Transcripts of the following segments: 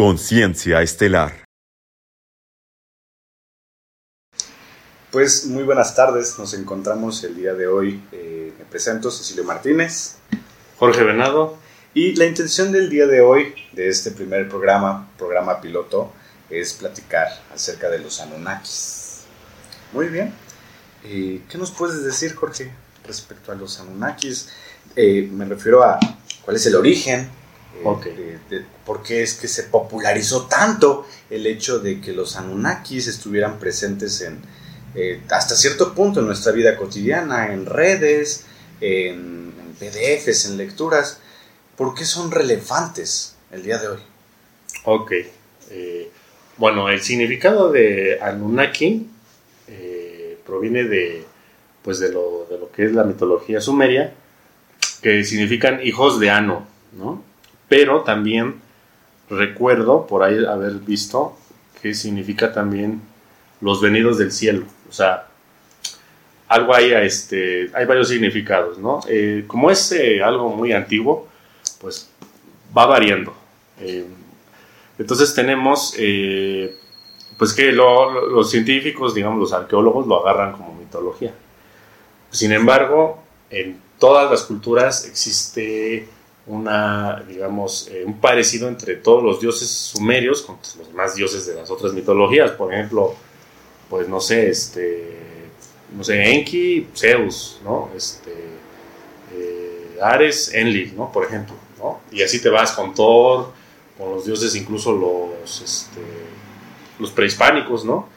Conciencia Estelar. Pues muy buenas tardes, nos encontramos el día de hoy. Eh, me presento, Cecilio Martínez. Jorge Venado. Y la intención del día de hoy, de este primer programa, programa piloto, es platicar acerca de los Anunnakis. Muy bien. Eh, ¿Qué nos puedes decir, Jorge, respecto a los Anunnakis? Eh, me refiero a cuál es el origen, eh, de, por qué es que se popularizó tanto el hecho de que los Anunnakis estuvieran presentes en hasta cierto punto en nuestra vida cotidiana, en redes, en, en PDFs, en lecturas. ¿Por qué son relevantes el día de hoy? Ok. Eh, bueno, el significado de Anunnaki eh, proviene de, pues de, lo, de lo que es la mitología sumeria, que significan hijos de Anu, ¿no? Pero también recuerdo por ahí haber visto que significa también los venidos del cielo. O sea, algo hay, este, hay varios significados, ¿no? Eh, como es algo muy antiguo, pues va variando. Eh, entonces tenemos, eh, pues que los científicos, digamos los arqueólogos, lo agarran como mitología. Sin embargo, en todas las culturas existe una, digamos, eh, un parecido entre todos los dioses sumerios con los demás dioses de las otras mitologías. Por ejemplo, pues no sé, este, no sé, Enki, Zeus, ¿no? Este, Ares, Enlil, ¿no? Por ejemplo. Y así te vas con Thor, con los dioses, incluso los, este, los prehispánicos, ¿no?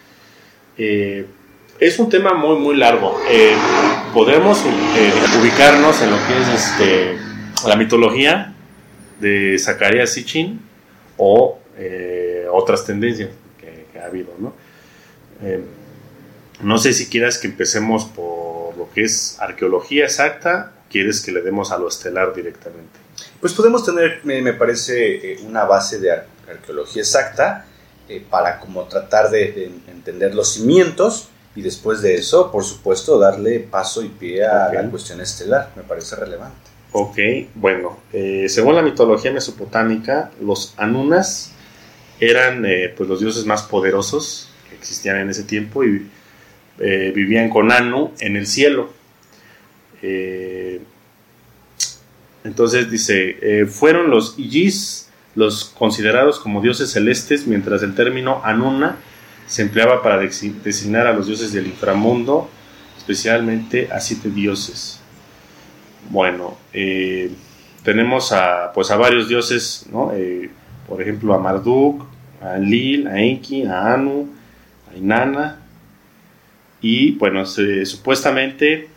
Eh, es un tema muy, muy largo. Eh, podemos eh, ubicarnos en lo que es este, la mitología de Zacarías Sitchin o otras tendencias que, que, ha habido, ¿no? no sé si quieras que empecemos por lo que es arqueología exacta, quieres que le demos a lo estelar directamente. Pues podemos tener, me, parece, eh, una base de arqueología exacta eh, para como tratar de, entender los cimientos y después de eso, por supuesto, darle paso y pie a la cuestión estelar. Me parece relevante. Ok, bueno, eh, según la mitología mesopotámica, los Anunas eran pues los dioses más poderosos que existían en ese tiempo y vivían con Anu en el cielo. Entonces dice, eh, fueron los Ijis los considerados como dioses celestes, mientras el término Anuna se empleaba para designar a los dioses del inframundo, especialmente a siete dioses. Bueno, eh, tenemos a, pues a varios dioses, ¿no? Eh, por ejemplo a Marduk, a Enlil, a Enki, a Anu, a Inanna, y bueno, supuestamente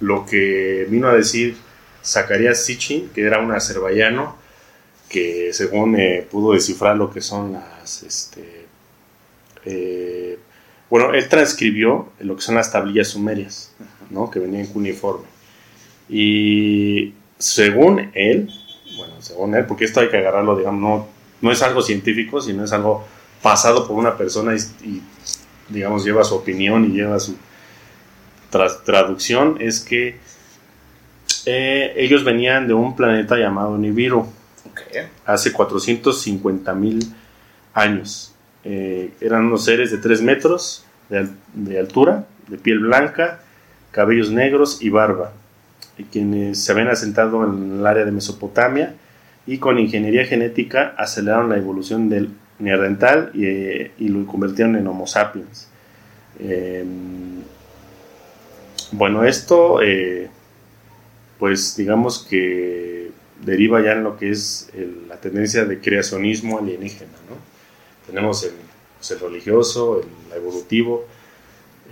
lo que vino a decir Zacarías Sitchin, que era un azerbaiyano que según pudo descifrar lo que son las... Este, eh, bueno, él transcribió lo que son las tablillas sumerias, ¿no? que venían cuneiforme. Y según él, bueno, según él, porque esto hay que agarrarlo, digamos, no, no es algo científico, sino es algo pasado por una persona y, digamos, lleva su opinión y lleva su traducción, es que eh, ellos venían de un planeta llamado Nibiru. Hace 450 mil años. Eh, eran unos seres de 3 metros de, altura, de piel blanca, cabellos negros y barba, quienes se habían asentado en el área de Mesopotamia y con ingeniería genética aceleraron la evolución del neandertal y, eh, lo convirtieron en Homo sapiens. Em, bueno, esto pues digamos que deriva ya en lo que es la tendencia de creacionismo alienígena. ¿no? Tenemos el, pues, religioso, el evolutivo,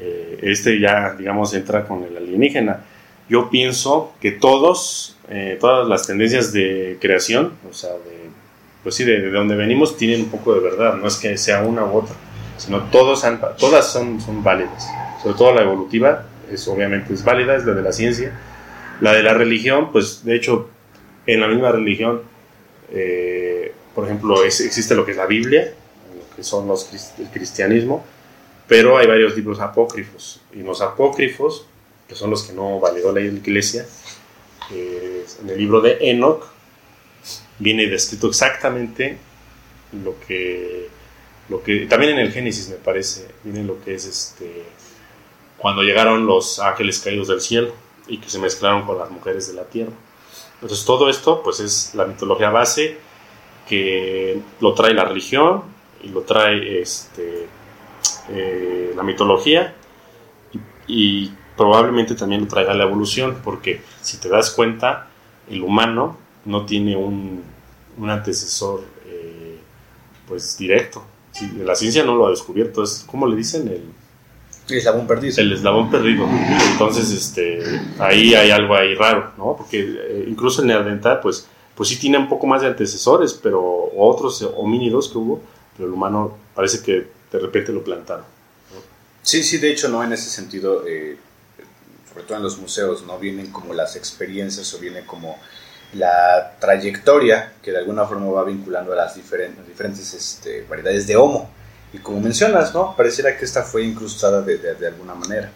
eh, este ya, digamos, entra con el alienígena. Yo pienso que todos, eh, todas las tendencias de creación, o sea, de, pues sí, de, donde venimos, tienen un poco de verdad, no es que sea una u otra, sino todos todas son, son válidas, sobre todo la evolutiva, es, obviamente es válida, es la de la ciencia, la de la religión, pues de hecho, en la misma religión, eh, por ejemplo, existe lo que es la Biblia, lo que son los el cristianismo, pero hay varios libros apócrifos. Y los apócrifos, que son los que no validó la iglesia, en el libro de Enoch, viene descrito exactamente lo que, lo que, también en el Génesis me parece, viene lo que es este, cuando llegaron los ángeles caídos del cielo y que se mezclaron con las mujeres de la tierra. Entonces todo esto pues es la mitología base que lo trae la religión y lo trae este, eh, la mitología y, probablemente también lo traiga la evolución porque si te das cuenta el humano no tiene un, un antecesor eh, pues directo. la ciencia no lo ha descubierto, es como le dicen el el eslabón perdido. El eslabón perdido. Entonces, este, ahí hay algo ahí raro, ¿no? Porque eh, incluso el neandertal, pues, pues sí tiene un poco más de antecesores, pero otros homínidos que hubo, pero el humano parece que de repente lo plantaron. Sí, sí, de hecho, no en ese sentido, eh, sobre todo en los museos, no vienen como las experiencias o viene como la trayectoria que de alguna forma va vinculando a las diferentes, diferentes este, variedades de Homo. Y como mencionas, ¿no? Pareciera que esta fue incrustada de, de, alguna manera.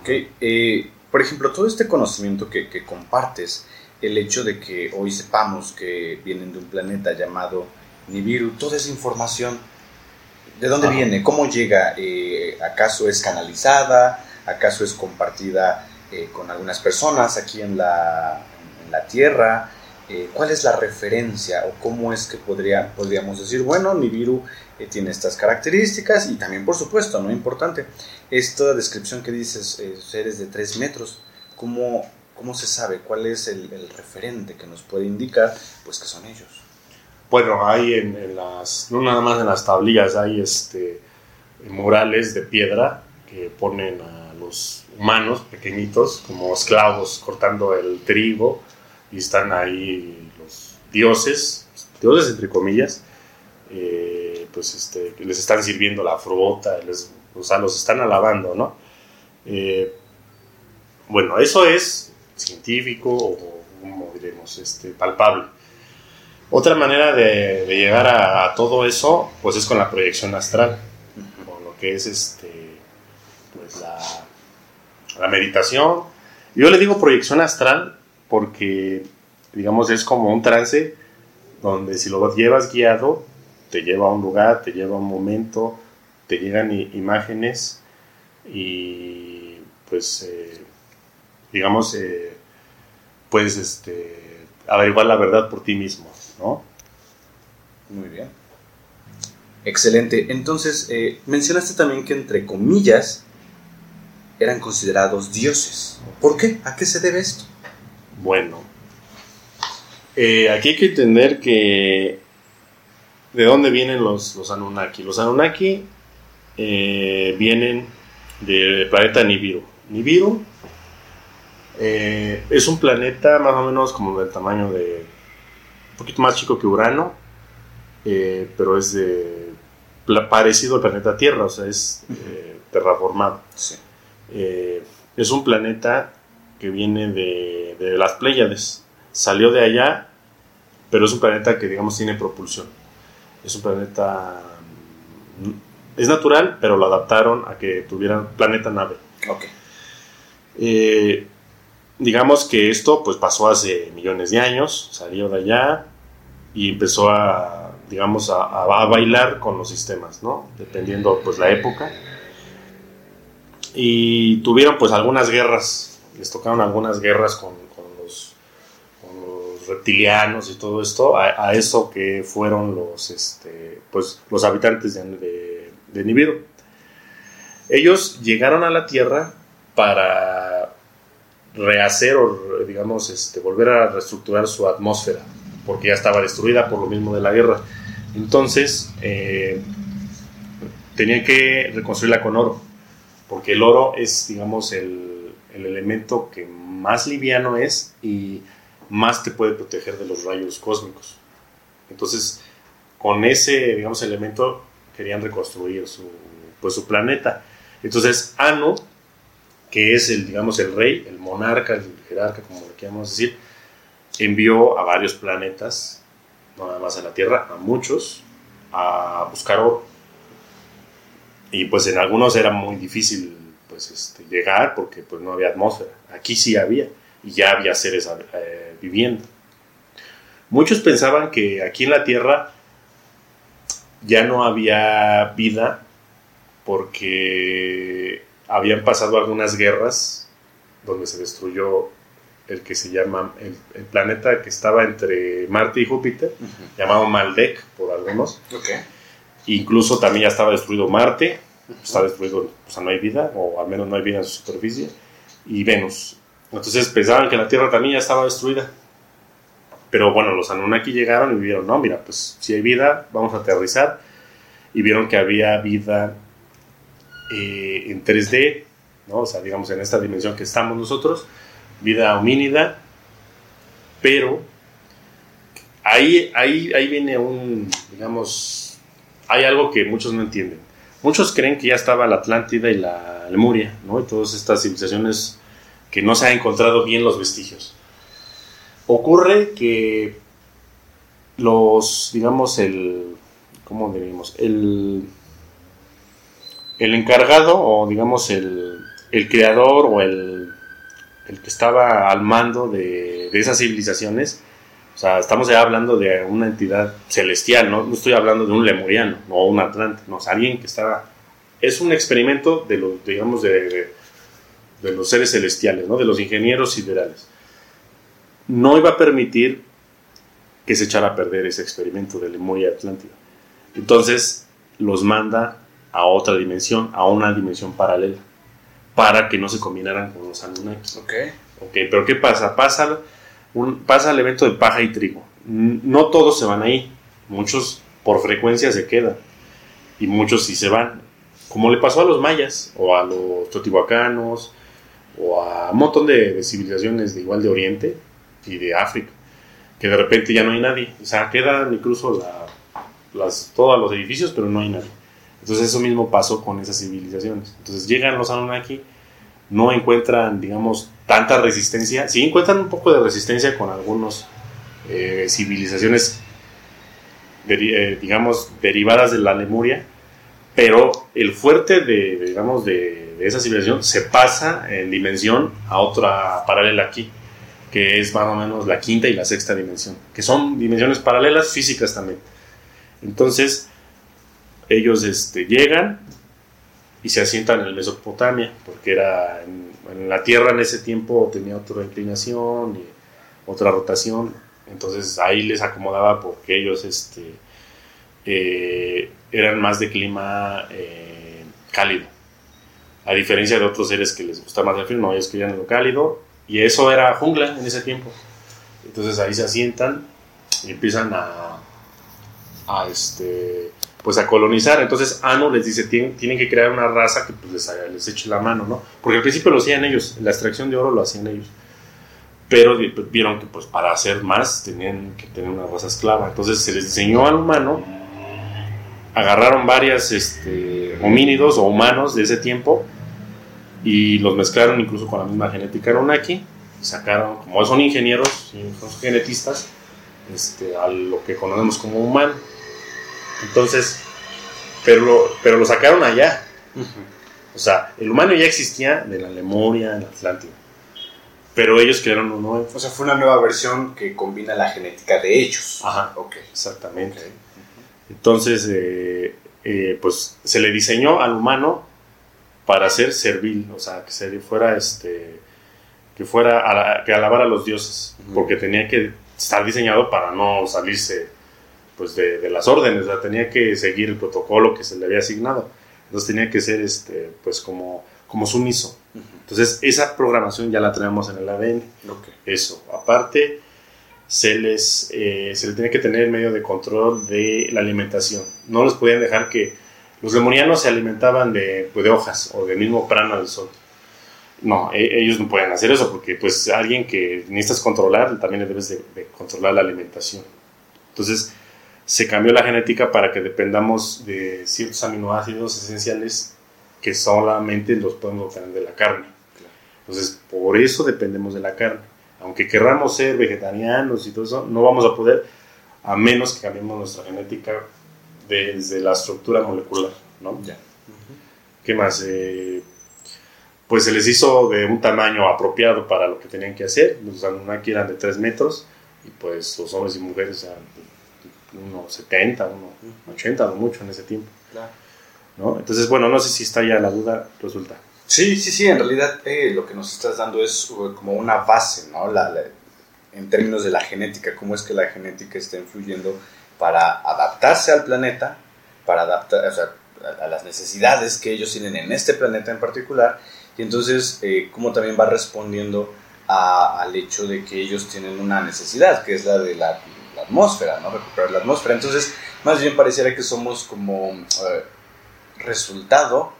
Okay. Eh, por ejemplo, todo este conocimiento que, que, compartes, el hecho de que hoy sepamos que vienen de un planeta llamado Nibiru, toda esa información, ¿de dónde viene? ¿Cómo llega? Eh, ¿Acaso es canalizada? ¿Acaso es compartida eh, con algunas personas aquí en la, en la Tierra? ¿Cuál es la referencia o cómo es que podría, podríamos decir, bueno, Nibiru tiene estas características y también, por supuesto, no importante, esta descripción que dices, eh, seres de 3 metros, ¿cómo, ¿cómo se sabe? ¿Cuál es el, referente que nos puede indicar pues que son ellos? Bueno, hay en, las, no nada más en las tablillas, hay este, murales de piedra que ponen a los humanos pequeñitos como esclavos cortando el trigo y están ahí los dioses, dioses entre comillas, eh, pues este, les están sirviendo la fruta, les, o sea, los están alabando, ¿no? Eh, bueno, eso es científico o, como diremos, este, palpable. Otra manera de, llegar a, todo eso, pues es con la proyección astral, con lo que es este, pues la, la meditación. Yo le digo proyección astral porque, digamos, es como un trance donde si lo llevas guiado, te lleva a un lugar, te lleva a un momento, te llegan imágenes y pues eh, digamos eh, puedes este, averiguar la verdad por ti mismo, ¿no? Muy bien. Excelente. Entonces, eh, mencionaste también que entre comillas eran considerados dioses. ¿Por qué? ¿A qué se debe esto? Bueno, aquí hay que entender que ¿De dónde vienen los, los Anunnaki? Los Anunnaki eh, vienen del planeta Nibiru. Nibiru eh, es un planeta más o menos como del tamaño de. un poquito más chico que Urano, eh, pero es de, parecido al planeta Tierra, o sea, es terraformado. Es un planeta que viene de, de las Pléyades. Salió de allá, pero es un planeta que, digamos, tiene propulsión es un planeta. Es natural, pero lo adaptaron a que tuvieran planeta nave. Ok. Eh, digamos que esto pues pasó hace millones de años, salió de allá y empezó a, digamos, a, bailar con los sistemas, ¿no? Dependiendo pues la época. Y tuvieron pues algunas guerras, les tocaron algunas guerras con, reptilianos y todo esto a, eso que fueron los, este, pues, los habitantes de, de, Nibiru. Ellos llegaron a la Tierra para rehacer o, digamos, este, volver a reestructurar su atmósfera, porque ya estaba destruida por lo mismo de la guerra. Entonces, eh, tenían que reconstruirla con oro, porque el oro es, digamos, el, el elemento que más liviano es y más te puede proteger de los rayos cósmicos. Entonces, con ese, digamos, elemento querían reconstruir su, pues, su planeta. Entonces, Anu, que es el, digamos, el rey, el monarca, el jerarca, como le queramos decir, envió a varios planetas, no nada más a la Tierra, a muchos, a buscar oro. Y pues en algunos era muy difícil pues, este, llegar porque pues, no había atmósfera. Aquí sí había y ya había seres eh, viviendo. Muchos pensaban que aquí en la Tierra ya no había vida porque habían pasado algunas guerras donde se destruyó el que se llama el, planeta que estaba entre Marte y Júpiter, llamado Maldek por algunos. Incluso también ya estaba destruido Marte, está destruido, o sea, no hay vida, o al menos no hay vida en su superficie, y Venus. Entonces pensaban que la Tierra también ya estaba destruida. Pero bueno, los Anunnaki llegaron y vieron, no, mira, pues si hay vida, vamos a aterrizar. Y vieron que había vida eh, en 3D, ¿no? o sea, digamos en esta dimensión que estamos nosotros, vida homínida, pero ahí, ahí, ahí viene un, digamos, hay algo que muchos no entienden. Muchos creen que ya estaba la Atlántida y la Lemuria, ¿no? Y todas estas civilizaciones que no se han encontrado bien los vestigios. Ocurre que los, digamos, el, ¿cómo diríamos? El, el encargado o, digamos, el, el creador o el, el que estaba al mando de, esas civilizaciones, sea, estamos ya hablando de una entidad celestial, ¿no? No estoy hablando de un lemuriano o un atlante, no, es alguien que estaba... Es un experimento de los, digamos, de, de, los seres celestiales, ¿no? De los ingenieros siderales. No iba a permitir que se echara a perder ese experimento de Lemuria Atlántida. Entonces los manda a otra dimensión, a una dimensión paralela, para que no se combinaran con los Anunnaki. Ok. Ok, pero ¿qué pasa? Pasa pasa el evento de paja y trigo. No todos se van ahí, muchos por frecuencia se quedan y muchos sí se van, como le pasó a los mayas o a los teotihuacanos o a un montón de, civilizaciones de igual de Oriente y de África, que de repente ya no hay nadie, o sea, quedan incluso las, todos los edificios, pero no hay nadie. Entonces eso mismo pasó con esas civilizaciones. Entonces llegan los Anunnaki no encuentran, digamos, tanta resistencia. Sí encuentran un poco de resistencia con algunas eh, civilizaciones, eh, digamos, derivadas de la Lemuria, pero el fuerte de, digamos, de, esa civilización se pasa en dimensión a otra paralela aquí, que es más o menos la quinta y la sexta dimensión, que son dimensiones paralelas físicas también. Entonces, ellos este, llegan, y se asientan en Mesopotamia, porque era la Tierra en ese tiempo tenía otra inclinación y otra rotación, entonces ahí les acomodaba porque ellos este, eh, eran más de clima eh, cálido, a diferencia de otros seres que les gusta más el frío, no, ellos querían lo cálido, y eso era jungla en ese tiempo. Entonces ahí se asientan y empiezan a, a este, pues a colonizar. Entonces Ano les dice, tienen, tienen que crear una raza que pues, les, les eche la mano, ¿no? Porque al principio lo hacían ellos, la extracción de oro lo hacían ellos. Pero vieron que pues para hacer más tenían que tener una raza esclava. Entonces se les diseñó al humano, agarraron varias este, homínidos o humanos de ese tiempo y los mezclaron incluso con la misma genética Anunnaki y sacaron, como son ingenieros, son genetistas, este, a lo que conocemos como humano. Entonces, pero lo, pero lo sacaron allá. O sea, el humano ya existía de la Lemuria, en Atlántida. Pero ellos crearon un nuevo. O sea, fue una nueva versión que combina la genética de ellos. Ajá, ok. Exactamente. Entonces, eh, eh, pues se le diseñó al humano para ser servil, o sea, que se fuera este que fuera que alabara a los dioses, porque tenía que estar diseñado para no salirse pues de, las órdenes, tenía que seguir el protocolo que se le había asignado. Entonces tenía que ser este, pues como, como sumiso. Entonces esa programación ya la tenemos en el ADN. Eso. Aparte, se les, eh, se les tenía que tener el medio de control de la alimentación. No les podían dejar que... Los demonianos se alimentaban de, pues, de hojas o del mismo prana del sol. No, e, ellos no pueden hacer eso porque pues alguien que necesitas controlar también debes de, de controlar la alimentación. Entonces, se cambió la genética para que dependamos de ciertos aminoácidos esenciales que solamente los podemos obtener de la carne. Entonces, por eso dependemos de la carne. Aunque querramos ser vegetarianos y todo eso, no vamos a poder a menos que cambiemos nuestra genética desde la estructura molecular, ¿no? Ya. ¿Qué más? Eh, pues se les hizo de un tamaño apropiado para lo que tenían que hacer. Los Anunnaki eran de 3 metros y pues los hombres y mujeres eran 1,70, 1,80, no mucho en ese tiempo. ¿no? Entonces, bueno, no sé si está ya la duda resulta. Sí, sí, sí, en realidad eh, lo que nos estás dando es uh, como una base, ¿no? La, en términos de la genética, cómo es que la genética está influyendo para adaptarse al planeta, para adaptar o sea, a, las necesidades que ellos tienen en este planeta en particular, y entonces eh, cómo también va respondiendo al hecho de que ellos tienen una necesidad, que es la de la, atmósfera, ¿no? Recuperar la atmósfera. Entonces, más bien pareciera que somos como eh, resultado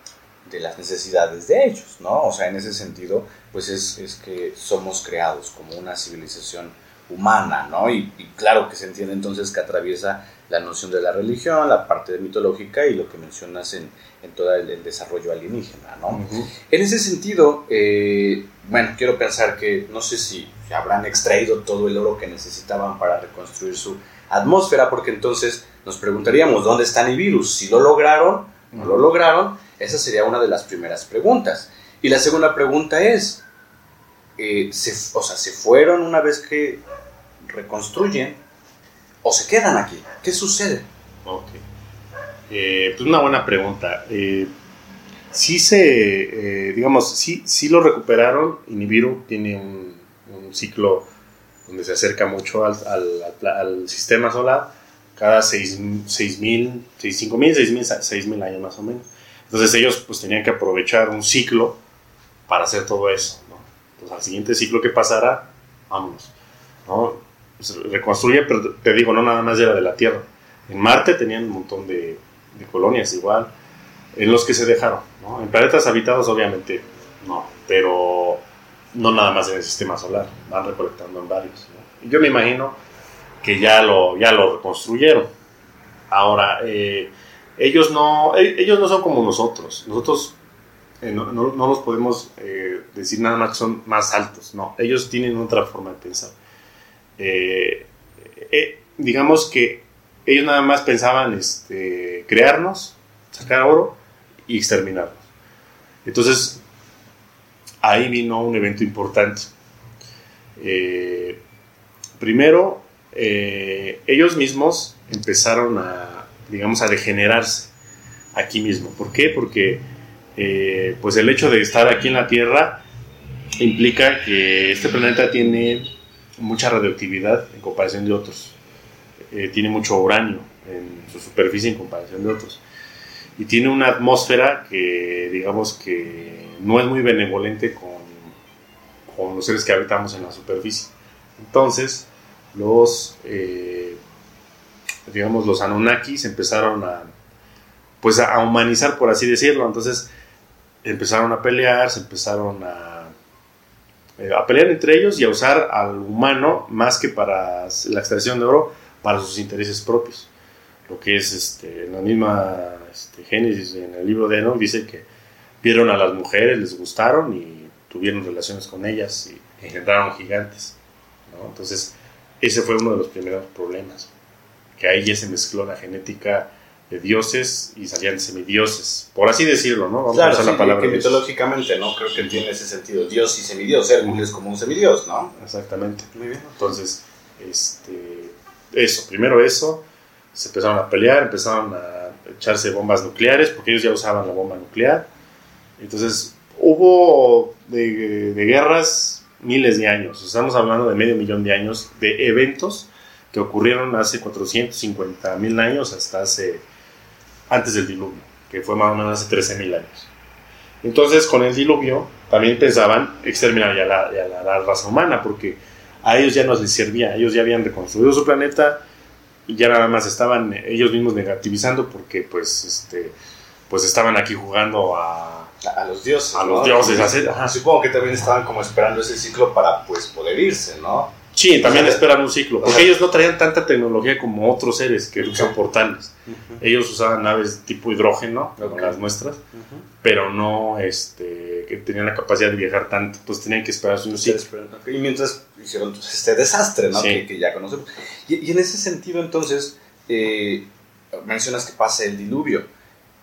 de las necesidades de ellos, ¿no? O sea, en ese sentido, pues es, es que somos creados como una civilización humana, ¿no? Y, claro que se entiende entonces que atraviesa la noción de la religión, la parte mitológica y lo que mencionas en, en todo el, desarrollo alienígena, ¿no? En ese sentido, eh, bueno, quiero pensar que no sé si habrán extraído todo el oro que necesitaban para reconstruir su atmósfera, porque entonces nos preguntaríamos, ¿dónde está virus? Si lo lograron, no lo lograron, esa sería una de las primeras preguntas. Y la segunda pregunta es, eh, se, o sea, ¿se fueron una vez que reconstruyen o se quedan aquí? ¿Qué sucede? Ok. Eh, pues una buena pregunta. Eh, sí se, eh, digamos, sí, sí lo recuperaron Nibiru tiene un, ciclo donde se acerca mucho al, al sistema solar cada 6.000, 5.000, 6.000 años más o menos. Entonces ellos pues tenían que aprovechar un ciclo para hacer todo eso. Entonces al siguiente ciclo que pasara, vámonos. ¿no? Pues, reconstruye, pero te digo, no nada más era de la Tierra. En Marte tenían un montón de, colonias igual, en los que se dejaron. ¿no? En planetas habitados obviamente no, pero no nada más en el sistema solar, van recolectando en varios. ¿no? Yo me imagino que ya lo, ya lo reconstruyeron. Ahora, eh, ellos, no, eh, ellos no son como nosotros. Nosotros eh, no, no, los podemos decir nada más que son más altos. No, ellos tienen otra forma de pensar. Digamos que ellos nada más pensaban este, crearnos, sacar oro y exterminarnos. Entonces, ahí vino un evento importante. primero, eh, ellos mismos empezaron a, digamos, a degenerarse aquí mismo. ¿Por qué? Porque eh, pues el hecho de estar aquí en la Tierra implica que este planeta tiene mucha radioactividad en comparación de otros. Eh, tiene mucho uranio en su superficie en comparación de otros. Y tiene una atmósfera que, digamos, que no es muy benevolente con, con los seres que habitamos en la superficie. Entonces, los, eh, digamos, los Anunnakis empezaron a, pues a humanizar, por así decirlo. Entonces empezaron a pelear, se empezaron a, eh, a pelear entre ellos y a usar al humano más que para la extracción de oro, para sus intereses propios. Lo que es este, en la misma este, Génesis, en el libro de Enoch, dice que vieron a las mujeres, les gustaron y tuvieron relaciones con ellas y engendraron gigantes. Entonces, ese fue uno de los primeros problemas, que ahí ya se mezcló la genética de dioses y salían semidioses, por así decirlo, ¿no? Vamos a usar la palabra. Que mitológicamente, ¿no? Creo que tiene ese sentido, dios y semidios, Hércules es como un semidios, ¿no? Exactamente. Muy bien. Entonces, este, eso, primero eso, se empezaron a pelear, empezaron a echarse bombas nucleares, porque ellos ya usaban la bomba nuclear. Entonces, hubo de, de guerras miles de años. Estamos hablando de medio millón de años de eventos que ocurrieron hace 450 mil años hasta hace antes del diluvio, que fue más o menos hace 13 mil años. Entonces, con el diluvio también pensaban exterminar ya la, la, raza humana, porque a ellos ya no les servía, ellos ya habían reconstruido su planeta y ya nada más estaban ellos mismos negativizando porque pues este pues estaban aquí jugando a a los dioses. A los dioses, Supongo que también estaban como esperando ese ciclo para pues poder irse, ¿no? Sí, también esperan un ciclo, porque ellos no traían tanta tecnología como otros seres que usan portales. Ellos usaban naves tipo hidrógeno, como las nuestras, pero no este, que tenían la capacidad de viajar tanto, pues tenían que esperar un ciclo. Y mientras hicieron pues, este desastre, ¿no? Que, ya conocemos. Y, en ese sentido, entonces, eh, mencionas que pasa el diluvio.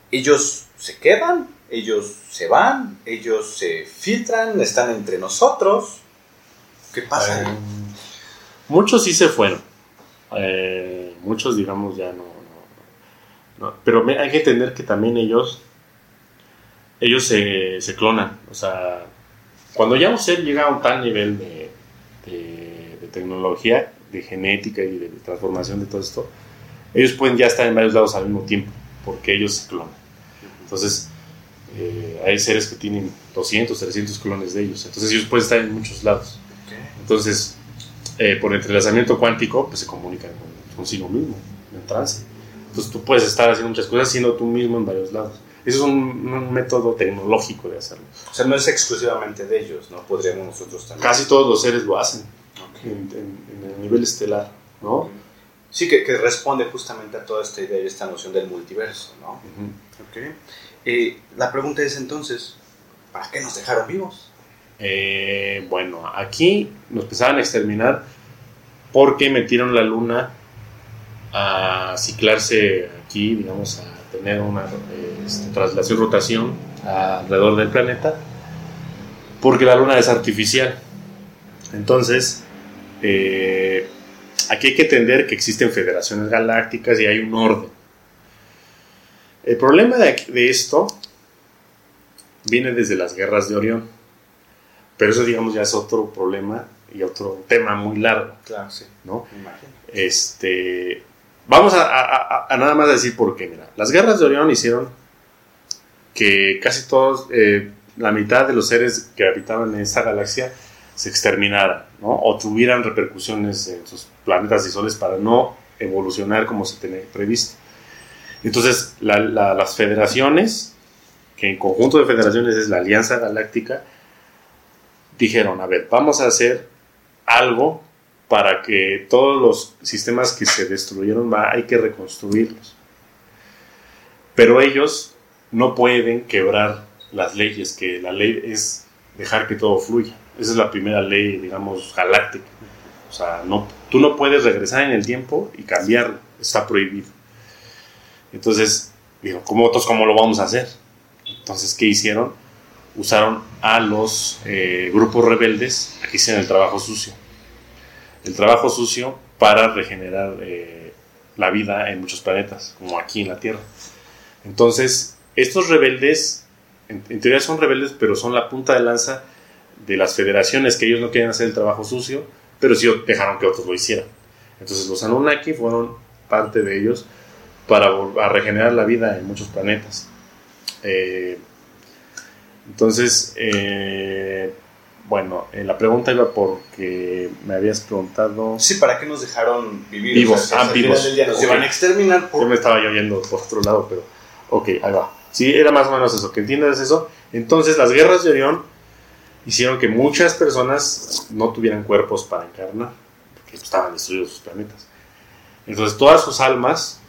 ¿Ellos se quedan ellos se van, ellos se filtran, están entre nosotros. ¿Qué pasa? Muchos sí se fueron. Eh, Muchos, digamos, ya no, no, Pero hay que entender que también ellos, ellos se, se, clonan. O sea, cuando ya un ser llega a un tal nivel de, de, tecnología, de genética y de, transformación de todo esto, ellos pueden ya estar en varios lados al mismo tiempo, porque ellos se clonan. Entonces, eh, hay seres que tienen 200, 300 clones de ellos. Entonces, ellos pueden estar en muchos lados. Entonces, eh, por entrelazamiento cuántico, pues se comunican consigo mismo, en trance. Entonces tú puedes estar haciendo muchas cosas siendo tú mismo en varios lados. Eso es un, método tecnológico de hacerlo. O sea, no es exclusivamente de ellos, ¿no? Podríamos nosotros también. Casi todos los seres lo hacen en, el nivel estelar, ¿no? Sí, que, que, responde justamente a toda esta idea y esta noción del multiverso, ¿no? Eh, la pregunta es entonces, ¿para qué nos dejaron vivos? Eh, bueno, aquí nos empezaban a exterminar porque metieron la luna a ciclarse aquí, digamos, a tener una este, traslación, rotación alrededor del planeta, porque la luna es artificial. Entonces, eh, aquí hay que entender que existen federaciones galácticas y hay un orden. El problema de esto viene desde las guerras de Orión. Pero eso, digamos, ya es otro problema y otro tema muy largo. Claro, sí. ¿no? Este, vamos a, nada más decir por qué. Mira, las guerras de Orión hicieron que casi todos, eh, la mitad de los seres que habitaban en esta galaxia se exterminaran, ¿no? O tuvieran repercusiones en sus planetas y soles para no evolucionar como se tenía previsto. Entonces, las federaciones, que en conjunto de federaciones es la Alianza Galáctica, dijeron, a ver, vamos a hacer algo para que todos los sistemas que se destruyeron hay que reconstruirlos. Pero ellos no pueden quebrar las leyes, que la ley es dejar que todo fluya. Esa es la primera ley, digamos, galáctica. O sea, no, tú no puedes regresar en el tiempo y cambiarlo, está prohibido. Entonces, digo, ¿cómo, ¿cómo lo vamos a hacer? Entonces, ¿qué hicieron? Usaron a los eh, grupos rebeldes a que hicieran el trabajo sucio. El trabajo sucio para regenerar eh, la vida en muchos planetas, como aquí en la Tierra. Entonces, estos rebeldes, en, teoría son rebeldes, pero son la punta de lanza de las federaciones que ellos no quieren hacer el trabajo sucio, pero sí dejaron que otros lo hicieran. Entonces los Anunnaki fueron parte de ellos para regenerar la vida en muchos planetas. Eh, entonces, eh, bueno, eh, la pregunta iba porque me habías preguntado. Sí, ¿para qué nos dejaron vivir? Vivos, ah, vivos. nos iban a exterminar. Yo me estaba yendo por otro lado, pero. Ok, ahí va. Sí, era más o menos eso, que entiendas eso. Entonces, las guerras de Orión hicieron que muchas personas no tuvieran cuerpos para encarnar, porque estaban destruidos sus planetas. Entonces, todas sus almas,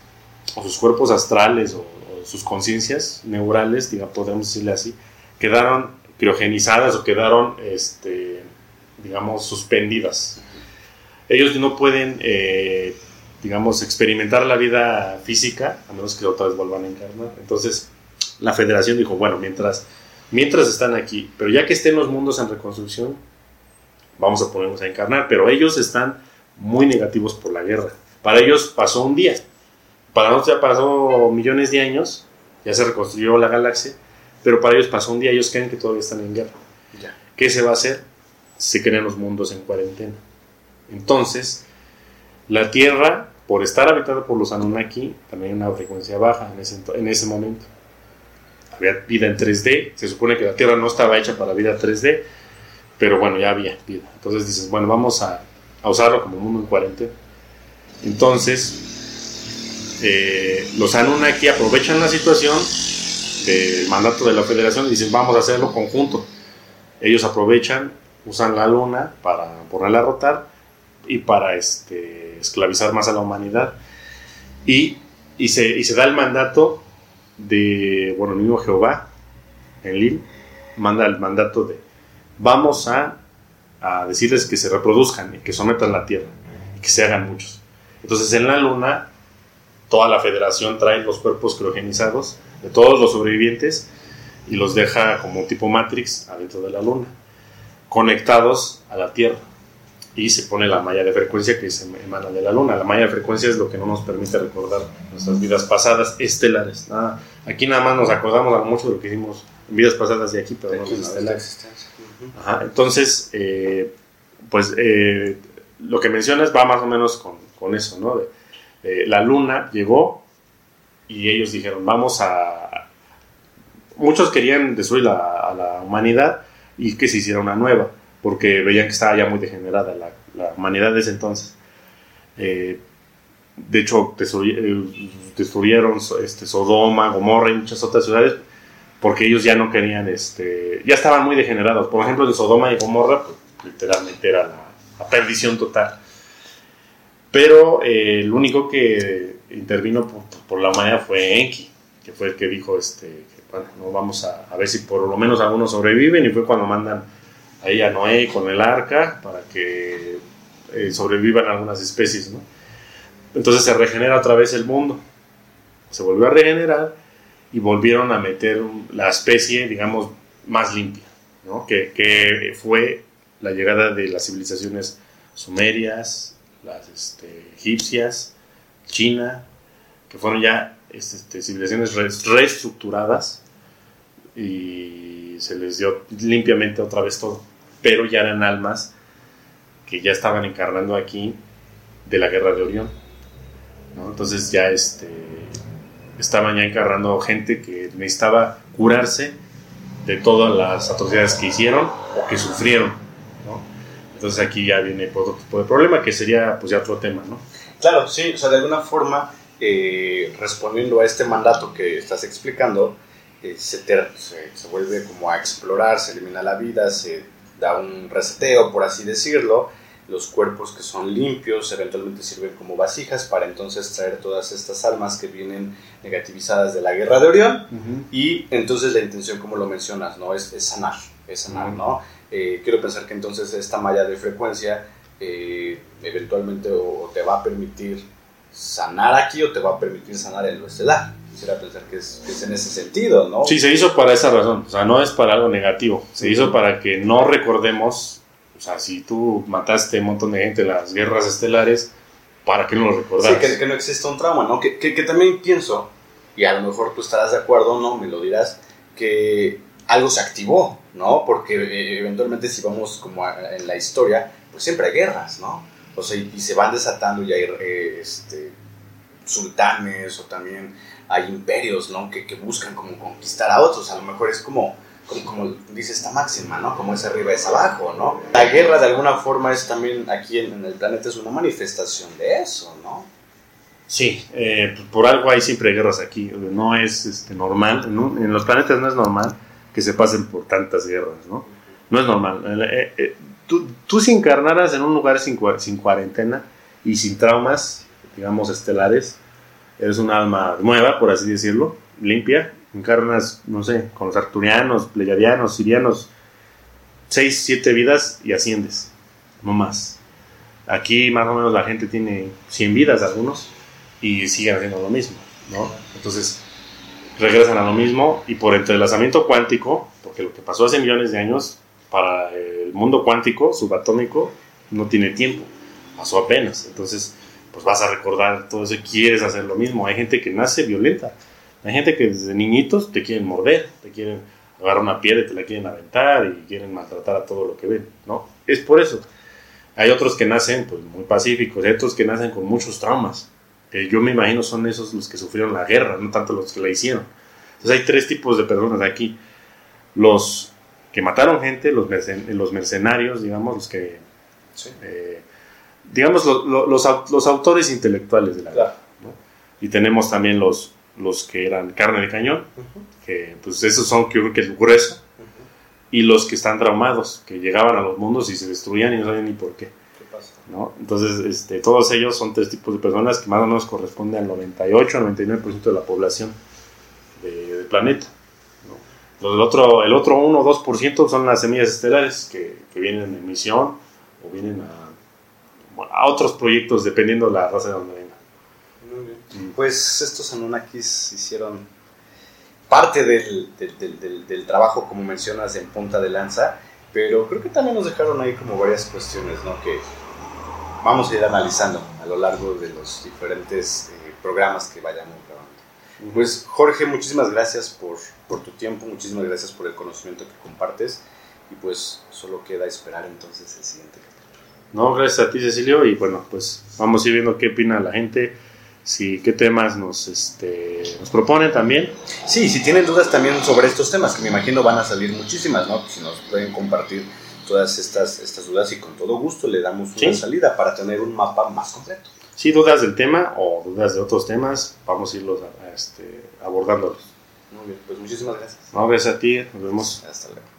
o sus cuerpos astrales, o, o sus conciencias neurales, digamos, podemos decirle así, quedaron criogenizadas o quedaron, este, digamos, suspendidas. Ellos no pueden, eh, digamos, experimentar la vida física a menos que otra vez vuelvan a encarnar. Entonces, la federación dijo, bueno, mientras, mientras están aquí, pero ya que estén los mundos en reconstrucción, vamos a ponernos a encarnar, pero ellos están muy negativos por la guerra. Para ellos pasó un día, para nosotros ya pasó millones de años, ya se reconstruyó la galaxia, pero para ellos pasó un día, ellos creen que todavía están en guerra. ¿Qué se va a hacer? Se crean los mundos en cuarentena. Entonces, la Tierra, por estar habitada por los Anunnaki, también hay una frecuencia baja en ese, en ese momento. Había vida en 3D, se supone que la Tierra no estaba hecha para vida 3D, pero bueno, ya había vida. Entonces dices, bueno, vamos a, a usarlo como mundo en cuarentena. Entonces, eh, los Anunnaki aprovechan la situación el mandato de la federación y dicen vamos a hacerlo conjunto. Ellos aprovechan, usan la luna para ponerla a rotar y para este, esclavizar más a la humanidad. Y, y, se, y se da el mandato de, bueno, el mismo Jehová, en Lil, manda el mandato de vamos a, a decirles que se reproduzcan y que sometan la tierra y que se hagan muchos. Entonces en la luna toda la federación trae los cuerpos criogenizados de todos los sobrevivientes y los deja como tipo Matrix adentro de la luna, conectados a la Tierra. y se pone la malla de frecuencia que se emana de la Luna. La malla de frecuencia es lo que no nos permite recordar nuestras vidas pasadas estelares. aquí nada más nos acordamos mucho de lo que hicimos en vidas pasadas de aquí, pero no de estelares. entonces, eh, pues eh, lo que mencionas va más o menos con, con eso, ¿no? la Luna llegó y ellos dijeron, vamos a... Muchos querían destruir la, a la humanidad y que se hiciera una nueva porque veían que estaba ya muy degenerada la, la humanidad de ese entonces. Eh, de hecho, eh, destruyeron este, Sodoma, Gomorra y muchas otras ciudades porque ellos ya no querían, este, ya estaban muy degenerados. Por ejemplo, de Sodoma y Gomorra, pues, literalmente era la, perdición total. Pero eh, el único que intervino por, la humanidad fue Enki, que fue el que dijo, este, bueno, no vamos a, a, ver si por lo menos algunos sobreviven, y fue cuando mandan ahí a Noé con el arca para que eh, sobrevivan algunas especies, ¿no? Entonces se regenera otra vez el mundo, se volvió a regenerar y volvieron a meter la especie, digamos, más limpia, ¿no? que, que, fue la llegada de las civilizaciones sumerias, las este, egipcias, China, que fueron ya este, civilizaciones reestructuradas y se les dio limpiamente otra vez todo pero ya eran almas que ya estaban encarnando aquí de la guerra de Orión. Entonces ya este, estaban ya encarnando gente que necesitaba curarse de todas las atrocidades que hicieron o que sufrieron. Entonces aquí ya viene otro tipo de problema que sería pues ya otro tema. ¿no? Claro, sí, o sea, de alguna forma, eh, respondiendo a este mandato que estás explicando, eh, se, se, se, vuelve como a explorar, se elimina la vida, se da un reseteo, por así decirlo. Los cuerpos que son limpios eventualmente sirven como vasijas para entonces traer todas estas almas que vienen negativizadas de la guerra de Orión. Y entonces la intención, como lo mencionas, ¿no? es, sanar, es sanar, ¿no? Eh, quiero pensar que entonces esta malla de frecuencia eh, eventualmente o, te va a permitir sanar aquí o te va a permitir sanar en lo estelar quisiera pensar que es, en ese sentido, ¿no? Sí, se hizo para esa razón, o sea, no es para algo negativo, se hizo para que no recordemos, o sea, si tú mataste un montón de gente en las guerras estelares, para que no lo recordaras. Sí, que, no exista un trauma, ¿no? Que, que, también pienso, y a lo mejor tú estarás de acuerdo, ¿no? Me lo dirás, que algo se activó, ¿no? Porque eh, eventualmente si vamos como en la historia, pues siempre hay guerras, ¿no? O sea, y, se van desatando y hay eh, este, sultanes o también hay imperios, ¿no? Que, que, buscan como conquistar a otros. A lo mejor es como, como, dice esta máxima, ¿no? Como es arriba es abajo, ¿no? La guerra de alguna forma es también aquí en, el planeta es una manifestación de eso, ¿no? Sí, eh, por algo hay siempre guerras aquí. No es este, normal, en los planetas no es normal que se pasen por tantas guerras, ¿no? No es normal. Tú, tú, si encarnaras en un lugar sin, sin cuarentena y sin traumas, digamos, estelares, eres un alma nueva, por así decirlo, limpia, encarnas, no sé, con los arturianos, pleyadianos, sirianos, seis, siete vidas y asciendes, no más. Aquí más o menos la gente tiene 100 vidas algunos y siguen haciendo lo mismo, ¿no? Entonces regresan a lo mismo y por entrelazamiento cuántico, porque lo que pasó hace millones de años para el mundo cuántico, subatómico, no tiene tiempo, pasó apenas. Entonces pues vas a recordar todo eso y quieres hacer lo mismo. Hay gente que nace violenta. Hay gente que desde niñitos te quieren morder, te quieren agarrar una piedra y te la quieren aventar y quieren maltratar a todo lo que ven, ¿no? Es por eso. Hay otros que nacen pues, muy pacíficos, hay otros que nacen con muchos traumas. Que yo me imagino son esos los que sufrieron la guerra, no tanto los que la hicieron. Entonces hay tres tipos de personas aquí. Los que mataron gente, los, los mercenarios, digamos, los que eh, digamos, los, los, autores intelectuales de la guerra. Y tenemos también los, los que eran carne de cañón, que pues esos son creo que el grueso, y los que están traumados, que llegaban a los mundos y se destruían y no sabían ni por qué. ¿no? Entonces, este, todos ellos son tres tipos de personas que más o menos corresponden al 98 al 99% de la población del planeta. El otro, el otro 1 o 2% son las semillas estelares que, que vienen en emisión o vienen a a otros proyectos dependiendo de la raza de donde venga. Muy bien. Pues estos Anunnakis hicieron parte del, del, del, trabajo, como mencionas, en punta de lanza, pero creo que también nos dejaron ahí como varias cuestiones, ¿no? Que vamos a ir analizando a lo largo de los diferentes eh, programas que vayamos grabando. Pues Jorge, muchísimas gracias por, por tu tiempo, muchísimas gracias por el conocimiento que compartes y pues solo queda esperar entonces el siguiente capítulo. No, gracias a ti Cecilio y bueno, pues vamos a ir viendo qué opina la gente, si qué temas nos, este, nos proponen también. Sí, si tienen dudas también sobre estos temas, que me imagino van a salir muchísimas, ¿no? Si nos pueden compartir todas estas, estas dudas y con todo gusto le damos una salida para tener un mapa más completo. Si dudas del tema o dudas de otros temas, vamos a irlos este, abordándolos. Muy bien, pues muchísimas gracias. No, gracias a ti, nos vemos. Hasta luego.